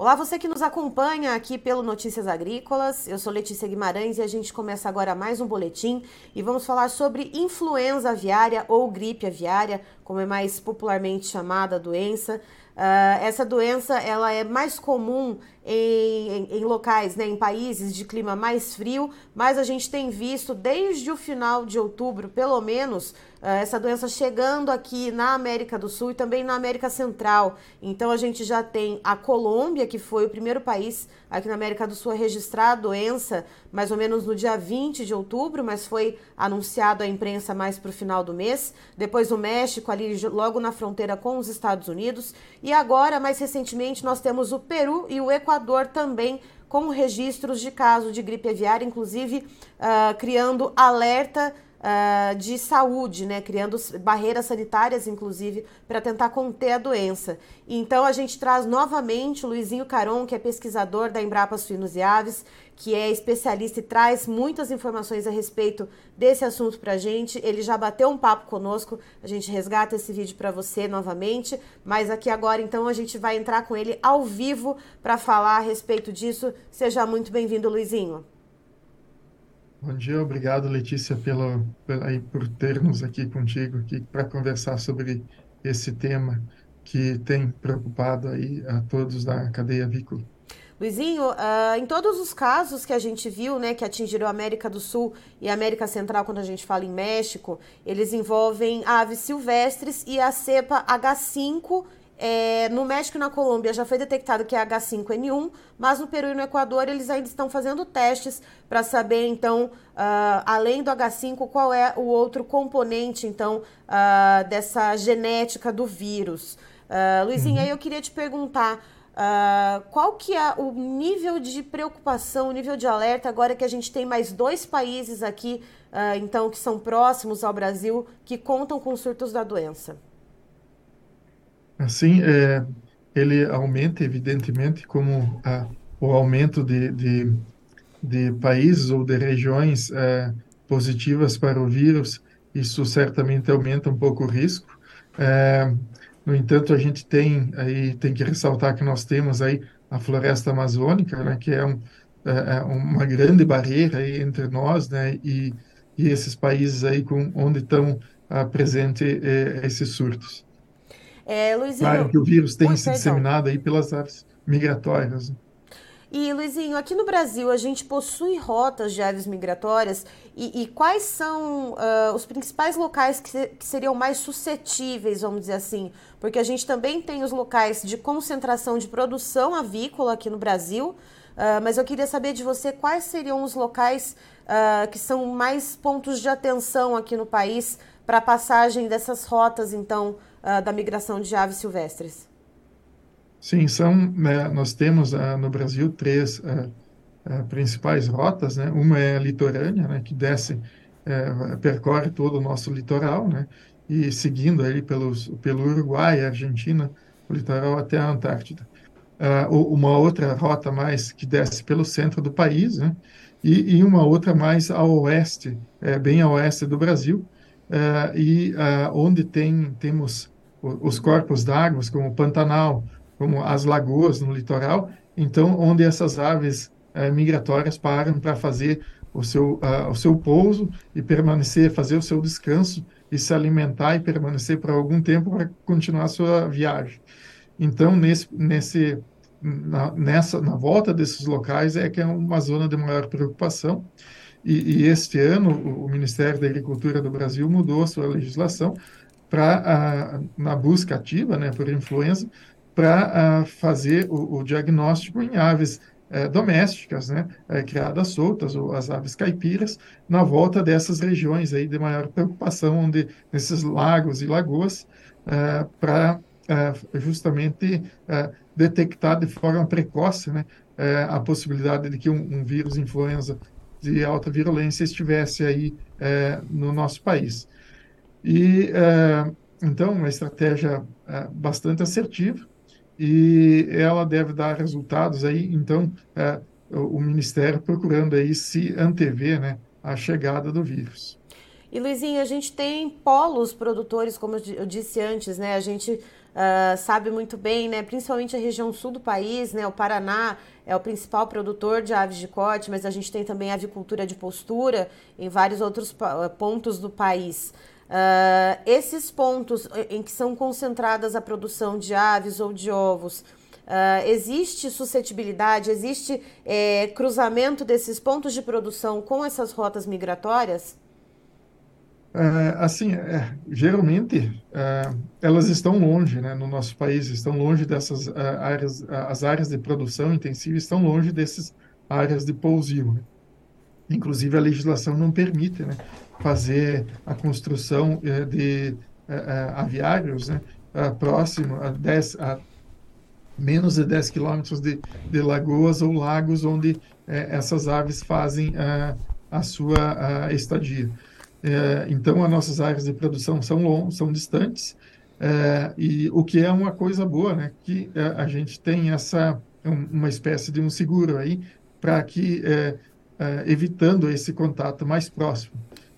Olá, você que nos acompanha aqui pelo Notícias Agrícolas. Eu sou Letícia Guimarães e a gente começa agora mais um boletim e vamos falar sobre influenza aviária ou gripe aviária, como é mais popularmente chamada a doença. Uh, essa doença ela é mais comum em, em, em, locais, né, em países de clima mais frio, mas a gente tem visto desde o final de outubro, pelo menos, essa doença chegando aqui na América do Sul e também na América Central. Então a gente já tem a Colômbia, que foi o primeiro país aqui na América do Sul a registrar a doença, mais ou menos no dia 20 de outubro, mas foi anunciado à imprensa mais para o final do mês. Depois o México, ali logo na fronteira com os Estados Unidos. E agora, mais recentemente, nós temos o Peru e o Equador também com registros de caso de gripe aviária, inclusive uh, criando alerta uh, de saúde, né? Criando barreiras sanitárias, inclusive, para tentar conter a doença. Então a gente traz novamente o Luizinho Caron, que é pesquisador da Embrapa Suínos e Aves, que é especialista e traz muitas informações a respeito desse assunto para a gente. Ele já bateu um papo conosco, a gente resgata esse vídeo para você novamente, mas aqui agora então a gente vai entrar com ele ao vivo para falar a respeito disso. Seja muito bem-vindo, Luizinho. Bom dia, obrigado Letícia pelo, por, aí, por termos aqui contigo aqui para conversar sobre esse tema que tem preocupado aí a todos da cadeia avícola. Luizinho, uh, em todos os casos que a gente viu, né, que atingiram a América do Sul e a América Central, quando a gente fala em México, eles envolvem aves silvestres e a cepa H5 é, no México e na Colômbia já foi detectado que é H5N1, mas no Peru e no Equador eles ainda estão fazendo testes para saber, então, uh, além do H5, qual é o outro componente, então, uh, dessa genética do vírus. Uh, Luizinho, uhum. aí eu queria te perguntar. Uh, qual que é o nível de preocupação, o nível de alerta agora que a gente tem mais dois países aqui, uh, então, que são próximos ao Brasil, que contam com surtos da doença? Assim, é, ele aumenta, evidentemente, como a, o aumento de, de, de países ou de regiões é, positivas para o vírus, isso certamente aumenta um pouco o risco. É, no entanto, a gente tem aí tem que ressaltar que nós temos aí a floresta amazônica, né, que é, um, é, é uma grande barreira aí entre nós, né, e, e esses países aí com onde estão ah, presentes é, esses surtos. É, Luizinho... Claro que o vírus tem Oi, se disseminado aí pelas aves migratórias. E, Luizinho, aqui no Brasil a gente possui rotas de aves migratórias e, e quais são uh, os principais locais que, que, seriam mais suscetíveis, vamos dizer assim? Porque a gente também tem os locais de concentração de produção avícola aqui no Brasil, uh, mas eu queria saber de você quais seriam os locais uh, que são mais pontos de atenção aqui no país para a passagem dessas rotas, então, uh, da migração de aves silvestres? Sim, são, né, nós temos uh, no Brasil três uh, principais rotas, né? Uma é a litorânea, né, que desce, eh, percorre todo o nosso litoral, né? E seguindo ali pelos, pelo Uruguai, Argentina, o litoral até a Antártida. uma outra rota mais que desce pelo centro do país, né? E, e uma outra mais ao oeste, bem ao oeste do Brasil, uh, e onde tem, temos os corpos d'água, como o Pantanal, como as lagoas no litoral, então onde essas aves uh, migratórias param para fazer o seu, o seu pouso e permanecer, fazer o seu descanso e se alimentar e permanecer por algum tempo para continuar a sua viagem. Então, nesse, nesse, na, nessa, na volta desses locais é que é uma zona de maior preocupação. E, e, este ano, o Ministério da Agricultura do Brasil mudou a sua legislação para, na busca ativa, né, por influenza, para fazer o, o, diagnóstico em aves é, domésticas, né, é, criadas soltas, ou as aves caipiras, na volta dessas regiões aí de maior preocupação, onde nesses lagos e lagoas, é, para justamente detectar de forma precoce né, a possibilidade de que um, um vírus influenza de alta virulência estivesse aí é, no nosso país. E, é, então, uma estratégia é, bastante assertiva e ela deve dar resultados aí, então, é, o, Ministério procurando aí se antever, né, a chegada do vírus. E Luizinho, a gente tem polos produtores, como eu disse antes, né? A gente uh, sabe muito bem, né? Principalmente a região sul do país, né? O Paraná é o principal produtor de aves de corte, mas a gente tem também avicultura de postura em vários outros pontos do país. Uh, esses pontos em que são concentradas a produção de aves ou de ovos, Uh, existe suscetibilidade, existe é, cruzamento desses pontos de produção com essas rotas migratórias? É, assim, é, geralmente é, elas estão longe, né, no nosso país, estão longe dessas é, áreas, as áreas de produção intensiva estão longe dessas áreas de pousio. Né? Inclusive a legislação não permite, né, fazer a construção é, de aviários, né, próximo a 10, a menos de 10 quilômetros de, de lagoas ou lagos onde essas aves fazem a, a sua a estadia. Então, as nossas áreas de produção são longas, são distantes, e o que é uma coisa boa, né? Que a gente tem essa uma espécie de um seguro aí para que é, é, evitando esse contato mais próximo,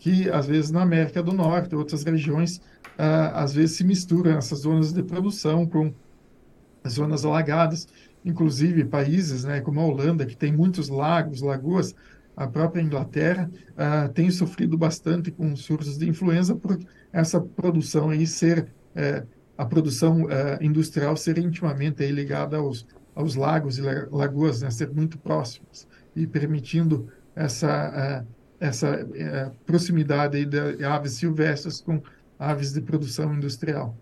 que às vezes na América do Norte, outras regiões, às vezes se misturam essas zonas de produção com zonas alagadas, inclusive países né, como a Holanda, que tem muitos lagos, lagoas, a própria Inglaterra uh, tem sofrido bastante com surtos de influenza por essa produção aí ser, uh, a produção uh, industrial ser intimamente ligada aos, aos lagos e lagoas, né, ser muito próximas e permitindo essa, essa proximidade aí de aves silvestres com aves de produção industrial.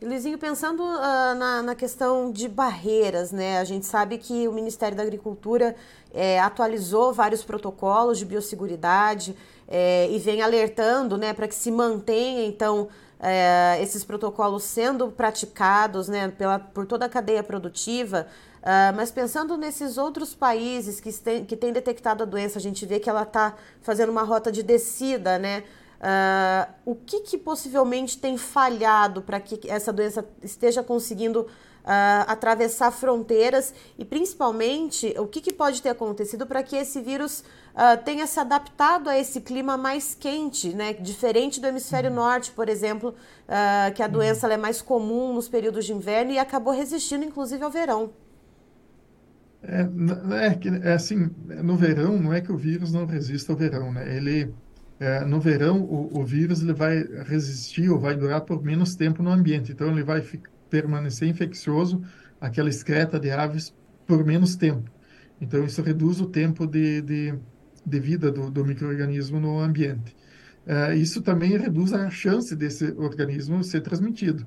E Luizinho, pensando uh, na, na, questão de barreiras, né? A gente sabe que o Ministério da Agricultura é, atualizou vários protocolos de biosseguridade é, e vem alertando né, para que se mantenha, então, é, esses protocolos sendo praticados né, pela, por toda a cadeia produtiva. Uh, mas pensando nesses outros países que, tem, que têm detectado a doença, a gente vê que ela está fazendo uma rota de descida, né? Uh, o que, que, possivelmente tem falhado para que essa doença esteja conseguindo uh, atravessar fronteiras e, principalmente, o que, que pode ter acontecido para que esse vírus tenha se adaptado a esse clima mais quente, né? diferente do hemisfério uhum. norte, por exemplo, que a uhum. doença é mais comum nos períodos de inverno e acabou resistindo, inclusive, ao verão. É, é, é assim, no verão, não é que o vírus não resista ao verão, né? Ele é, no verão o, o, vírus ele vai resistir ou vai durar por menos tempo no ambiente, então ele vai permanecer infeccioso, aquela excreta de aves, por menos tempo. Então isso reduz o tempo de, de, de vida do, do microorganismo no ambiente. É, isso também reduz a chance desse organismo ser transmitido.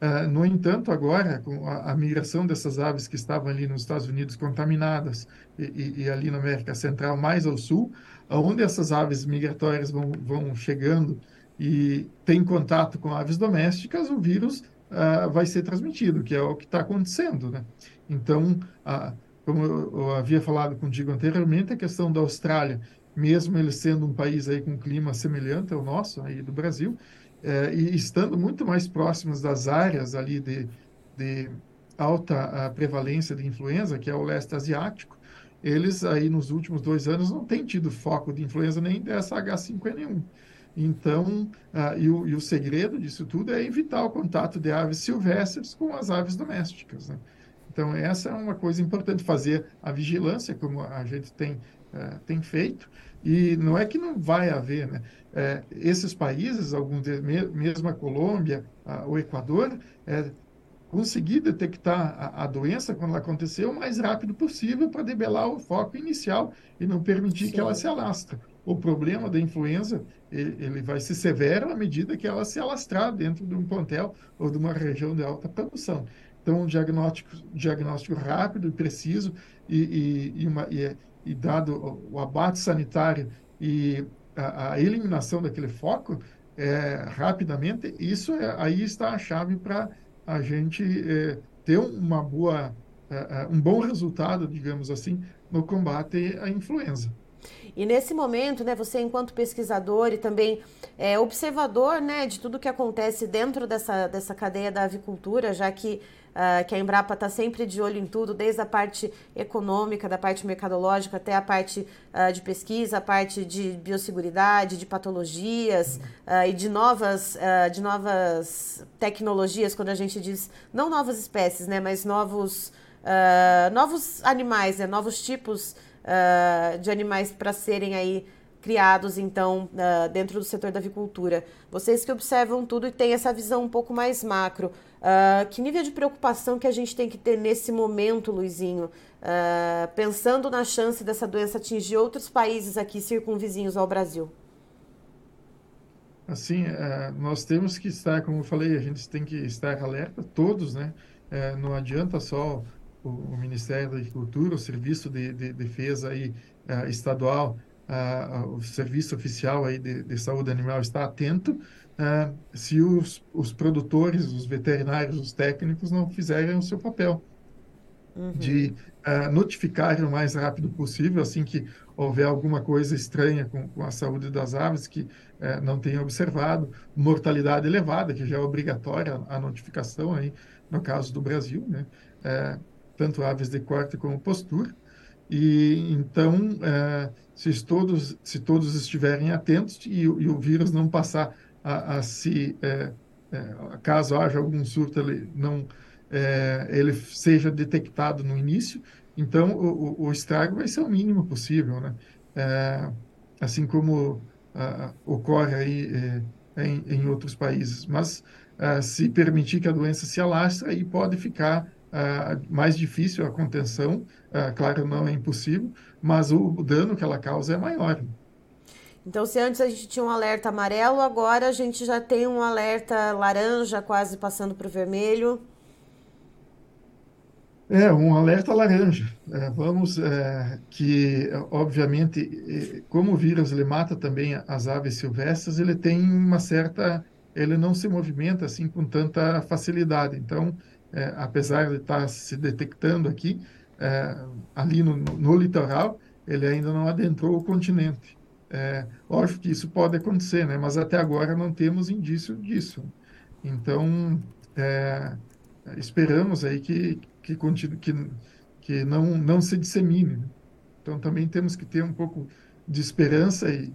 Uh, no entanto, agora, com a, a, migração dessas aves que estavam ali nos Estados Unidos contaminadas e, e, e, ali na América Central, mais ao sul, onde essas aves migratórias vão, vão chegando e tem contato com aves domésticas, o vírus uh, vai ser transmitido, que é o que está acontecendo. Né? Então, uh, como eu, eu, havia falado contigo anteriormente, a questão da Austrália, mesmo ele sendo um país aí com clima semelhante ao nosso, aí do Brasil, é, e estando muito mais próximos das áreas ali de, de alta prevalência de influenza, que é o leste asiático, eles aí nos últimos dois anos não têm tido foco de influenza nem dessa H5N1. Então, ah, e, o, e, o, segredo disso tudo é evitar o contato de aves silvestres com as aves domésticas. Né? Então, essa é uma coisa importante, fazer a vigilância, como a gente tem, uh, tem feito, e não é que não vai haver, né? É, esses países, alguns mesmo a Colômbia, a, o Equador, é, conseguir detectar a, a, doença quando ela aconteceu o mais rápido possível para debelar o foco inicial e não permitir Sim. que ela se alastre. O problema da influenza ele, ele, vai ser severo à medida que ela se alastrar dentro de um pontel ou de uma região de alta produção. Então, um diagnóstico, diagnóstico rápido e preciso e, e, e, uma, e, e dado o abate sanitário e a, a eliminação daquele foco é, rapidamente, isso é, aí está a chave para a gente é, ter uma boa, é, é, um bom resultado, digamos assim, no combate à influenza. E nesse momento, né, você enquanto pesquisador e também é, observador, né, de tudo que acontece dentro dessa, dessa cadeia da avicultura, já que Uh, que a Embrapa está sempre de olho em tudo, desde a parte econômica, da parte mercadológica, até a parte uh, de pesquisa, a parte de biosseguridade, de patologias uh, e de novas, de novas tecnologias, quando a gente diz, não novas espécies, né, mas novos, novos animais, né, novos tipos de animais para serem aí criados, então, uh, dentro do setor da avicultura. Vocês que observam tudo e têm essa visão um pouco mais macro, uh, que nível de preocupação que a gente tem que ter nesse momento, Luizinho, uh, pensando na chance dessa doença atingir outros países aqui circunvizinhos ao Brasil? Assim, uh, nós temos que estar, como eu falei, a gente tem que estar alerta, todos, né? Uh, não adianta só o, o, Ministério da Agricultura, o Serviço de, de Defesa aí, uh, estadual o serviço oficial aí de, de, saúde animal está atento se os, os produtores, os veterinários, os técnicos não fizerem o seu papel uhum. de uh, notificar o mais rápido possível, assim que houver alguma coisa estranha com, com a saúde das aves que uh, não tenha observado, mortalidade elevada, que já é obrigatória a notificação aí, no caso do Brasil, né? Uh, tanto aves de corte como postura. E então, uh, se todos se todos estiverem atentos e, e o vírus não passar a, a se é, é, caso haja algum surto ele não é, ele seja detectado no início então o, o, estrago vai ser o mínimo possível né é, assim como ocorre aí é, em, em, outros países mas é, se permitir que a doença se alastre aí pode ficar mais difícil a contenção claro não é impossível mas o, o dano que ela causa é maior então, se antes a gente tinha um alerta amarelo, agora a gente já tem um alerta laranja, quase passando para o vermelho. É, um alerta laranja. É, vamos, é, que obviamente, como o vírus ele mata também as aves silvestres, ele tem uma certa, ele não se movimenta assim com tanta facilidade. Então, é, apesar de estar se detectando aqui, é, ali no, no litoral, ele ainda não adentrou o continente. É, lógico que isso pode acontecer, né? mas até agora não temos indício disso. Então, é, esperamos aí que, que, continue, que, que não, não se dissemine. Né? Então, também temos que ter um pouco de esperança e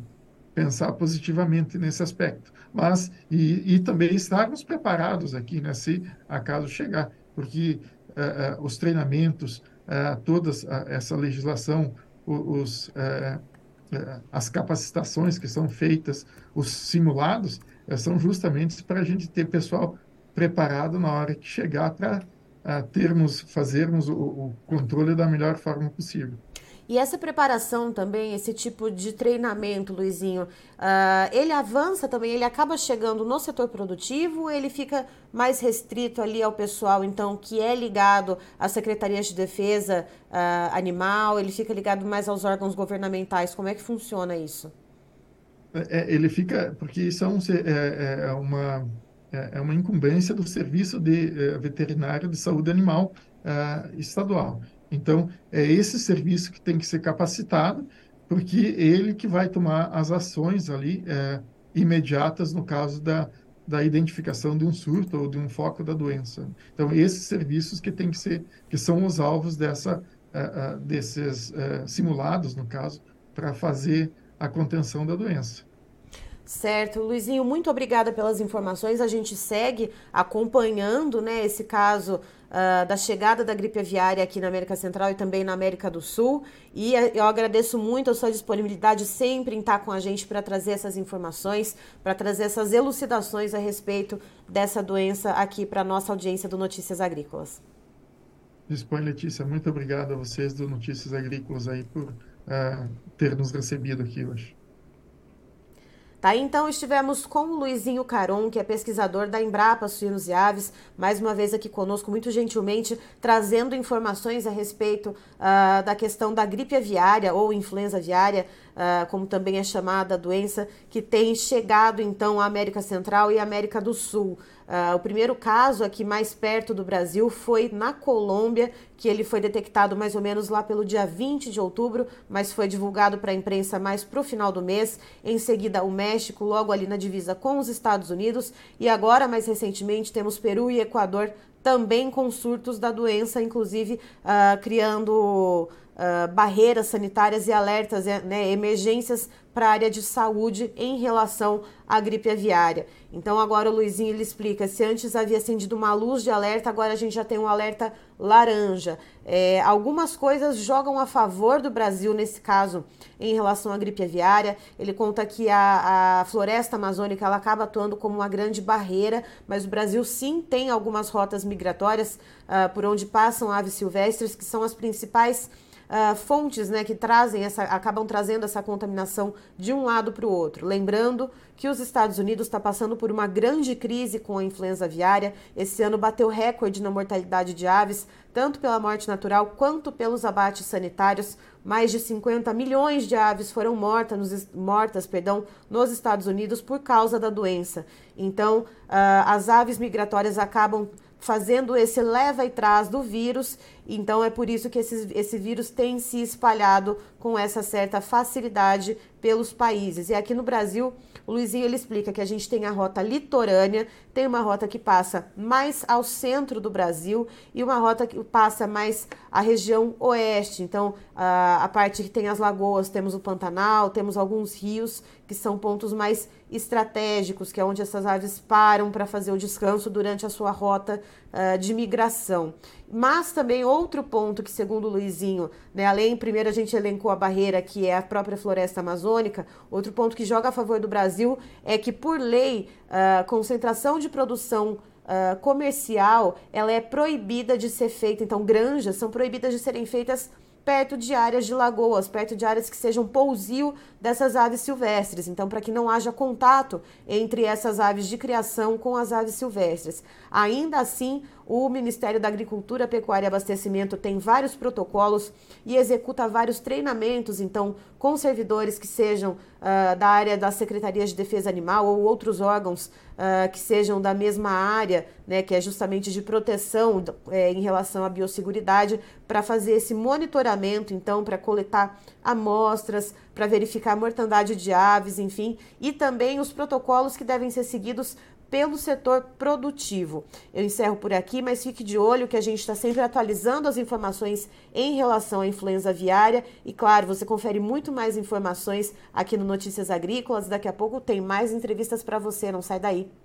pensar positivamente nesse aspecto. Mas, e, e também estarmos preparados aqui, né, se acaso chegar, porque é, é os treinamentos, é, toda essa legislação, os, as capacitações que são feitas, os simulados, são justamente para a gente ter pessoal preparado na hora que chegar para termos, fazermos o, o controle da melhor forma possível. E essa preparação também, esse tipo de treinamento, Luizinho, uh, ele avança também, ele acaba chegando no setor produtivo, ele fica mais restrito ali ao pessoal, então, que é ligado às secretarias de defesa uh, animal, ele fica ligado mais aos órgãos governamentais. Como é que funciona isso? É, é ele fica, porque são é, é, é uma é, é uma incumbência do serviço de é, veterinário de saúde animal uh, estadual. Então, é esse serviço que tem que ser capacitado, porque ele que vai tomar as ações ali é, imediatas no caso da, da identificação de um surto ou de um foco da doença. Então, esses serviços que tem que ser, que são os alvos dessa, uh, uh, desses uh, simulados, no caso, para fazer a contenção da doença. Certo, Luizinho, muito obrigada pelas informações. A gente segue acompanhando né, esse caso uh, da chegada da gripe aviária aqui na América Central e também na América do Sul. E eu agradeço muito a sua disponibilidade sempre em estar com a gente para trazer essas informações, para trazer essas elucidações a respeito dessa doença aqui para a nossa audiência do Notícias Agrícolas. Dispõe, Letícia. Muito obrigado a vocês do Notícias Agrícolas aí por uh, ter nos recebido aqui hoje. Tá, então estivemos com o Luizinho Caron, que é pesquisador da Embrapa Suínos e Aves, mais uma vez aqui conosco, muito gentilmente, trazendo informações a respeito uh, da questão da gripe aviária ou influenza aviária uh, como também é chamada a doença, que tem chegado então à América Central e América do Sul. Uh, o primeiro caso aqui mais perto do Brasil foi na Colômbia, que ele foi detectado mais ou menos lá pelo dia 20 de outubro, mas foi divulgado para a imprensa mais para o final do mês. Em seguida, o México, logo ali na divisa com os Estados Unidos. E agora, mais recentemente, temos Peru e Equador também com surtos da doença, inclusive uh, criando uh, barreiras sanitárias e alertas, né, emergências para a área de saúde em relação à gripe aviária. Então agora o Luizinho ele explica, se antes havia acendido uma luz de alerta, agora a gente já tem um alerta laranja. É, algumas coisas jogam a favor do Brasil nesse caso em relação à gripe aviária. Ele conta que a, a floresta amazônica ela acaba atuando como uma grande barreira, mas o Brasil sim tem algumas rotas migratórias uh, por onde passam aves silvestres, que são as principais uh, fontes né, que trazem essa, acabam trazendo essa contaminação de um lado para o outro. Lembrando que os Estados Unidos está passando por uma grande crise com a influenza aviária. Esse ano bateu recorde na mortalidade de aves, tanto pela morte natural quanto pelos abates sanitários. Mais de 50 milhões de aves foram mortas nos, mortas perdão, nos Estados Unidos por causa da doença. Então, uh, as aves migratórias acabam fazendo esse leva e traz do vírus. Então é por isso que esse, esse vírus tem se espalhado com essa certa facilidade pelos países. E aqui no Brasil, o Luizinho ele explica que a gente tem a rota litorânea, tem uma rota que passa mais ao centro do Brasil e uma rota que passa mais a região oeste. Então, a, a parte que tem as lagoas, temos o Pantanal, temos alguns rios que são pontos mais estratégicos, que é onde essas aves param para fazer o descanso durante a sua rota uh, de migração. Mas também outro ponto que, segundo o Luizinho, né, além, primeiro a gente elencou a barreira que é a própria floresta amazônica, outro ponto que joga a favor do Brasil é que, por lei, a uh, concentração de produção uh, comercial ela é proibida de ser feita, então granjas são proibidas de serem feitas perto de áreas de lagoas, perto de áreas que sejam pousio dessas aves silvestres. Então, para que não haja contato entre essas aves de criação com as aves silvestres. Ainda assim, o Ministério da Agricultura, Pecuária e Abastecimento tem vários protocolos e executa vários treinamentos, então, com servidores que sejam uh, da área da Secretaria de Defesa Animal ou outros órgãos uh, que sejam da mesma área, né, que é justamente de proteção é, em relação à biosseguridade, para fazer esse monitoramento, então, para coletar amostras, para verificar a mortandade de aves, enfim, e também os protocolos que devem ser seguidos pelo setor produtivo. Eu encerro por aqui, mas fique de olho que a gente está sempre atualizando as informações em relação à influenza aviária. E claro, você confere muito mais informações aqui no Notícias Agrícolas. Daqui a pouco tem mais entrevistas para você, não sai daí.